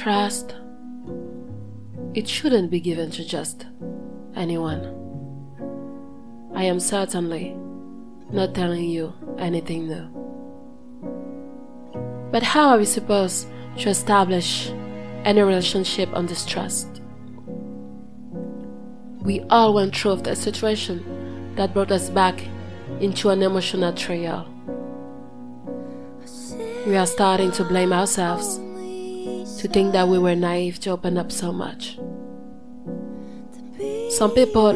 Trust. It shouldn't be given to just anyone. I am certainly not telling you anything new. But how are we supposed to establish any relationship on this trust? We all went through the situation that brought us back into an emotional trial. We are starting to blame ourselves to think that we were naive to open up so much. Some people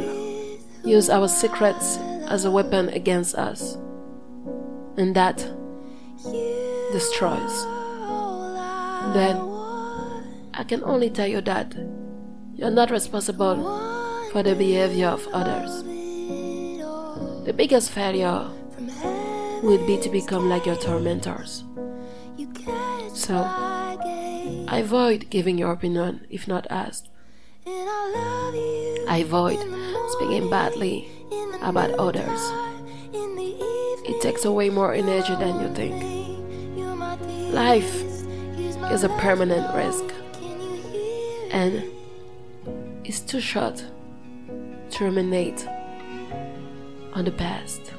use our secrets as a weapon against us, and that destroys. Then I can only tell you that you're not responsible for the behavior of others. The biggest failure would be to become like your tormentors. So, avoid giving your opinion if not asked. I avoid speaking badly about others. It takes away more energy than you think. Life is a permanent risk, and it's too short to ruminate on the past.